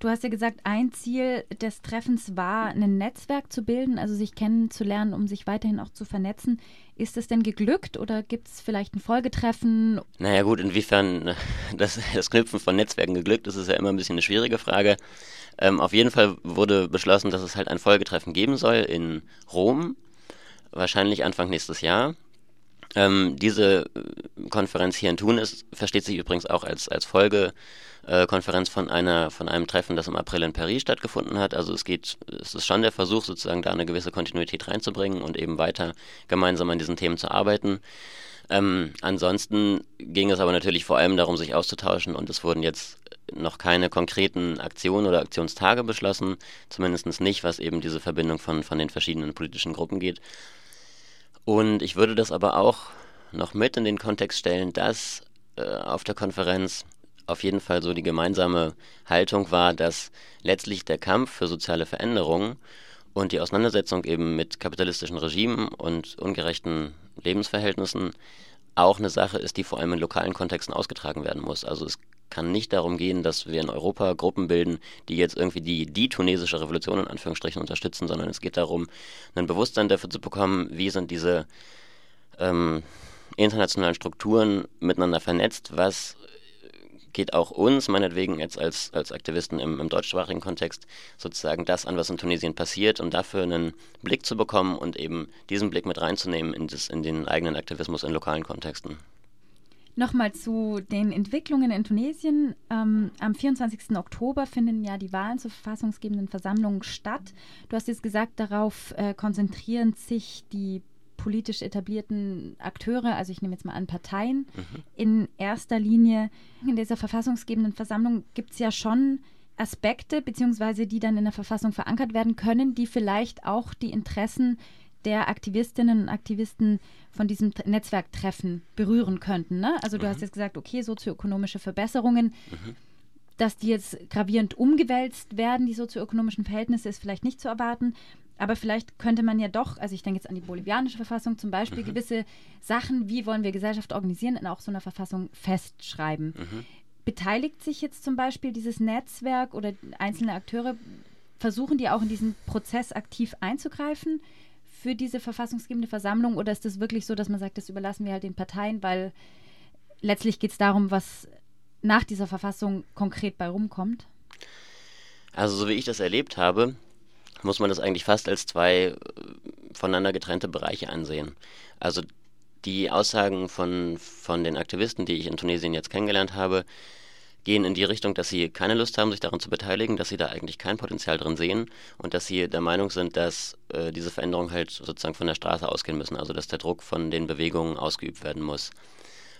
Du hast ja gesagt, ein Ziel des Treffens war, ein Netzwerk zu bilden, also sich kennenzulernen, um sich weiterhin auch zu vernetzen. Ist es denn geglückt oder gibt es vielleicht ein Folgetreffen? Naja gut, inwiefern das, das Knüpfen von Netzwerken geglückt ist, ist ja immer ein bisschen eine schwierige Frage. Ähm, auf jeden Fall wurde beschlossen, dass es halt ein Folgetreffen geben soll in Rom, wahrscheinlich Anfang nächstes Jahr. Ähm, diese äh, Konferenz hier in Tunis versteht sich übrigens auch als, als Folgekonferenz äh, von einer von einem Treffen, das im April in Paris stattgefunden hat. Also es geht, es ist schon der Versuch, sozusagen da eine gewisse Kontinuität reinzubringen und eben weiter gemeinsam an diesen Themen zu arbeiten. Ähm, ansonsten ging es aber natürlich vor allem darum, sich auszutauschen und es wurden jetzt noch keine konkreten Aktionen oder Aktionstage beschlossen, zumindest nicht, was eben diese Verbindung von, von den verschiedenen politischen Gruppen geht. Und ich würde das aber auch noch mit in den Kontext stellen, dass äh, auf der Konferenz auf jeden Fall so die gemeinsame Haltung war, dass letztlich der Kampf für soziale Veränderungen und die Auseinandersetzung eben mit kapitalistischen Regimen und ungerechten Lebensverhältnissen auch eine Sache ist, die vor allem in lokalen Kontexten ausgetragen werden muss. Also es kann nicht darum gehen, dass wir in Europa Gruppen bilden, die jetzt irgendwie die, die tunesische Revolution in Anführungsstrichen unterstützen, sondern es geht darum, ein Bewusstsein dafür zu bekommen, wie sind diese ähm, internationalen Strukturen miteinander vernetzt, was geht auch uns, meinetwegen jetzt als, als Aktivisten im, im deutschsprachigen Kontext, sozusagen das an, was in Tunesien passiert und dafür einen Blick zu bekommen und eben diesen Blick mit reinzunehmen in, das, in den eigenen Aktivismus in lokalen Kontexten. Nochmal zu den Entwicklungen in Tunesien. Ähm, am 24. Oktober finden ja die Wahlen zur verfassungsgebenden Versammlung statt. Du hast jetzt gesagt, darauf äh, konzentrieren sich die politisch etablierten Akteure, also ich nehme jetzt mal an Parteien, mhm. in erster Linie. In dieser verfassungsgebenden Versammlung gibt es ja schon Aspekte, beziehungsweise die dann in der Verfassung verankert werden können, die vielleicht auch die Interessen der Aktivistinnen und Aktivisten von diesem Netzwerktreffen berühren könnten. Ne? Also du mhm. hast jetzt gesagt, okay, sozioökonomische Verbesserungen, mhm. dass die jetzt gravierend umgewälzt werden, die sozioökonomischen Verhältnisse, ist vielleicht nicht zu erwarten. Aber vielleicht könnte man ja doch, also ich denke jetzt an die bolivianische Verfassung zum Beispiel, mhm. gewisse Sachen, wie wollen wir Gesellschaft organisieren, in auch so einer Verfassung festschreiben. Mhm. Beteiligt sich jetzt zum Beispiel dieses Netzwerk oder einzelne Akteure, versuchen die auch in diesen Prozess aktiv einzugreifen? Für diese verfassungsgebende Versammlung oder ist es wirklich so, dass man sagt, das überlassen wir halt den Parteien, weil letztlich geht es darum, was nach dieser Verfassung konkret bei rumkommt? Also so wie ich das erlebt habe, muss man das eigentlich fast als zwei äh, voneinander getrennte Bereiche ansehen. Also die Aussagen von, von den Aktivisten, die ich in Tunesien jetzt kennengelernt habe, gehen in die Richtung, dass sie keine Lust haben, sich daran zu beteiligen, dass sie da eigentlich kein Potenzial drin sehen und dass sie der Meinung sind, dass äh, diese Veränderungen halt sozusagen von der Straße ausgehen müssen, also dass der Druck von den Bewegungen ausgeübt werden muss.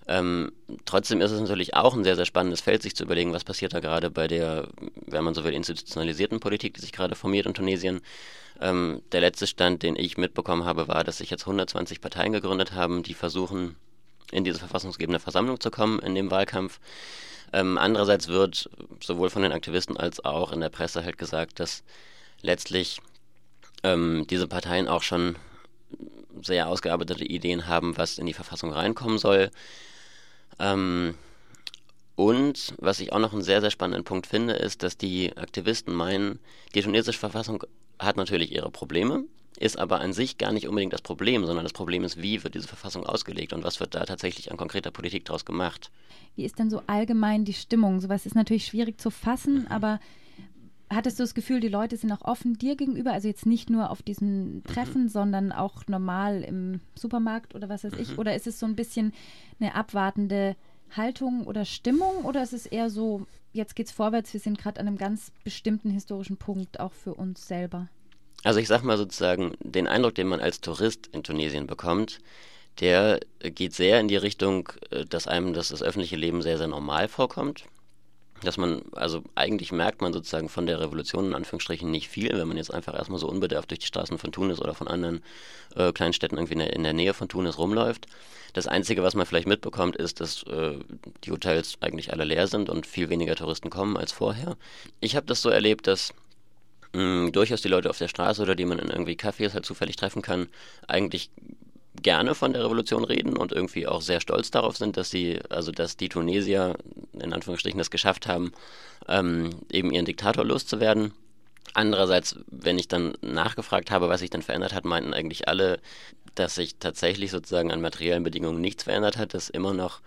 Ähm, trotzdem ist es natürlich auch ein sehr, sehr spannendes Feld, sich zu überlegen, was passiert da gerade bei der, wenn man so will, institutionalisierten Politik, die sich gerade formiert in Tunesien. Ähm, der letzte Stand, den ich mitbekommen habe, war, dass sich jetzt 120 Parteien gegründet haben, die versuchen, in diese verfassungsgebende Versammlung zu kommen in dem Wahlkampf. Ähm, andererseits wird sowohl von den Aktivisten als auch in der Presse halt gesagt, dass letztlich ähm, diese Parteien auch schon sehr ausgearbeitete Ideen haben, was in die Verfassung reinkommen soll. Ähm, und was ich auch noch einen sehr, sehr spannenden Punkt finde, ist, dass die Aktivisten meinen, die tunesische Verfassung hat natürlich ihre Probleme, ist aber an sich gar nicht unbedingt das Problem, sondern das Problem ist, wie wird diese Verfassung ausgelegt und was wird da tatsächlich an konkreter Politik daraus gemacht. Wie ist denn so allgemein die Stimmung? Sowas ist natürlich schwierig zu fassen, mhm. aber hattest du das Gefühl, die Leute sind auch offen dir gegenüber? Also jetzt nicht nur auf diesen mhm. Treffen, mhm. sondern auch normal im Supermarkt oder was weiß ich? Mhm. Oder ist es so ein bisschen eine abwartende Haltung oder Stimmung? Oder ist es eher so, jetzt geht's vorwärts, wir sind gerade an einem ganz bestimmten historischen Punkt, auch für uns selber? Also ich sag mal sozusagen, den Eindruck, den man als Tourist in Tunesien bekommt, der geht sehr in die Richtung, äh, dass einem das, das öffentliche Leben sehr, sehr normal vorkommt. Dass man, also eigentlich merkt man sozusagen von der Revolution in Anführungsstrichen nicht viel, wenn man jetzt einfach erstmal so unbedarft durch die Straßen von Tunis oder von anderen äh, kleinen Städten irgendwie in der, in der, Nähe von Tunis rumläuft. Das Einzige, was man vielleicht mitbekommt, ist, dass äh, die Hotels eigentlich alle leer sind und viel weniger Touristen kommen als vorher. Ich habe das so erlebt, dass mh, durchaus die Leute auf der Straße oder die man in irgendwie Cafés halt zufällig treffen kann, eigentlich gerne von der Revolution reden und irgendwie auch sehr stolz darauf sind, dass sie, also dass die Tunesier in Anführungsstrichen das geschafft haben, ähm, eben ihren Diktator loszuwerden. Andererseits, wenn ich dann nachgefragt habe, was sich denn verändert hat, meinten eigentlich alle, dass sich tatsächlich sozusagen an materiellen Bedingungen nichts verändert hat, dass immer noch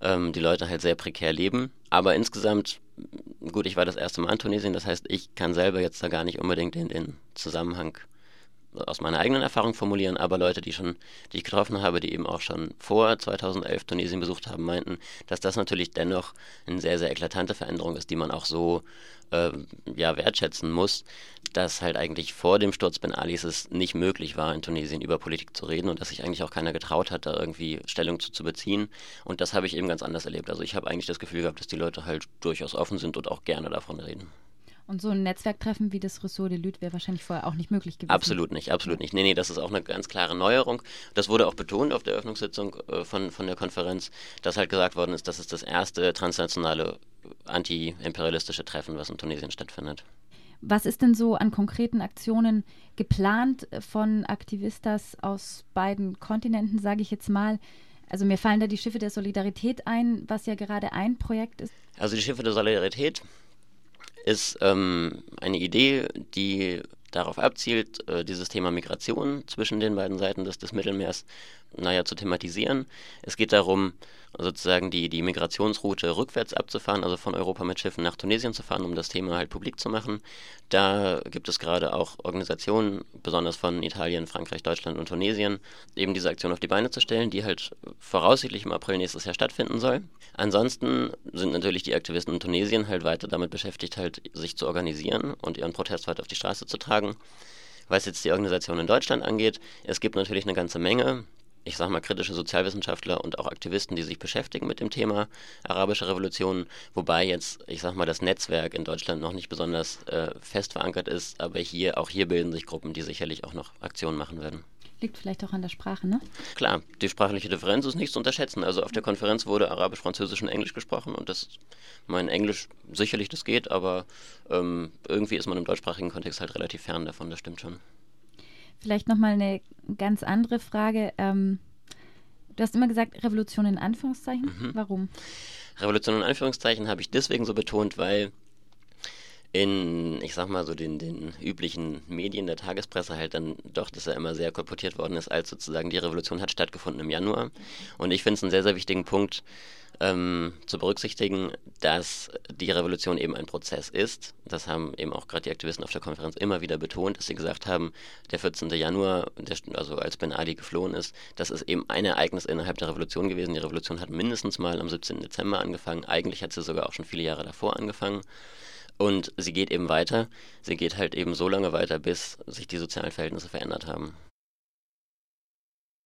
ähm, die Leute halt sehr prekär leben. Aber insgesamt, gut, ich war das erste Mal in Tunesien, das heißt, ich kann selber jetzt da gar nicht unbedingt den, den Zusammenhang aus meiner eigenen Erfahrung formulieren, aber Leute, die schon, die ich getroffen habe, die eben auch schon vor 2011 Tunesien besucht haben, meinten, dass das natürlich dennoch eine sehr, sehr eklatante Veränderung ist, die man auch so äh, ja, wertschätzen muss, dass halt eigentlich vor dem Sturz Ben Alis es nicht möglich war, in Tunesien über Politik zu reden und dass sich eigentlich auch keiner getraut hat, da irgendwie Stellung zu, zu beziehen. Und das habe ich eben ganz anders erlebt. Also ich habe eigentlich das Gefühl gehabt, dass die Leute halt durchaus offen sind und auch gerne davon reden. Und so ein Netzwerktreffen wie das Ressort de Lüt wäre wahrscheinlich vorher auch nicht möglich gewesen. Absolut nicht, absolut nicht. Nee, nee, das ist auch eine ganz klare Neuerung. Das wurde auch betont auf der Eröffnungssitzung äh, von, von der Konferenz, dass halt gesagt worden ist, das ist das erste transnationale anti-imperialistische Treffen, was in Tunesien stattfindet. Was ist denn so an konkreten Aktionen geplant von Aktivistas aus beiden Kontinenten, sage ich jetzt mal? Also mir fallen da die Schiffe der Solidarität ein, was ja gerade ein Projekt ist. Also die Schiffe der Solidarität ist ähm, eine Idee, die darauf abzielt, äh, dieses Thema Migration zwischen den beiden Seiten des, des Mittelmeers naja, zu thematisieren. Es geht darum, sozusagen die, die Migrationsroute rückwärts abzufahren, also von Europa mit Schiffen nach Tunesien zu fahren, um das Thema halt publik zu machen. Da gibt es gerade auch Organisationen, besonders von Italien, Frankreich, Deutschland und Tunesien, eben diese Aktion auf die Beine zu stellen, die halt voraussichtlich im April nächstes Jahr stattfinden soll. Ansonsten sind natürlich die Aktivisten in Tunesien halt weiter damit beschäftigt, halt sich zu organisieren und ihren Protest weiter auf die Straße zu tragen. Was jetzt die Organisation in Deutschland angeht, es gibt natürlich eine ganze Menge ich sage mal, kritische Sozialwissenschaftler und auch Aktivisten, die sich beschäftigen mit dem Thema arabische Revolution, wobei jetzt, ich sage mal, das Netzwerk in Deutschland noch nicht besonders äh, fest verankert ist, aber hier, auch hier bilden sich Gruppen, die sicherlich auch noch Aktionen machen werden. Liegt vielleicht auch an der Sprache, ne? Klar, die sprachliche Differenz ist nicht zu unterschätzen. Also auf der Konferenz wurde Arabisch, Französisch und Englisch gesprochen und das, mein Englisch sicherlich das geht, aber ähm, irgendwie ist man im deutschsprachigen Kontext halt relativ fern davon, das stimmt schon. Vielleicht nochmal eine ganz andere Frage. Ähm, du hast immer gesagt, Revolution in Anführungszeichen. Mhm. Warum? Revolution in Anführungszeichen habe ich deswegen so betont, weil in, ich sag mal so, den, den üblichen Medien der Tagespresse halt dann doch, dass er immer sehr kolportiert worden ist, als sozusagen die Revolution hat stattgefunden im Januar. Und ich finde es einen sehr, sehr wichtigen Punkt, ähm, zu berücksichtigen, dass die Revolution eben ein Prozess ist. Das haben eben auch gerade die Aktivisten auf der Konferenz immer wieder betont, dass sie gesagt haben, der 14. Januar, der, also als Ben Ali geflohen ist, das ist eben ein Ereignis innerhalb der Revolution gewesen. Die Revolution hat mindestens mal am 17. Dezember angefangen. Eigentlich hat sie sogar auch schon viele Jahre davor angefangen. Und sie geht eben weiter. Sie geht halt eben so lange weiter, bis sich die sozialen Verhältnisse verändert haben.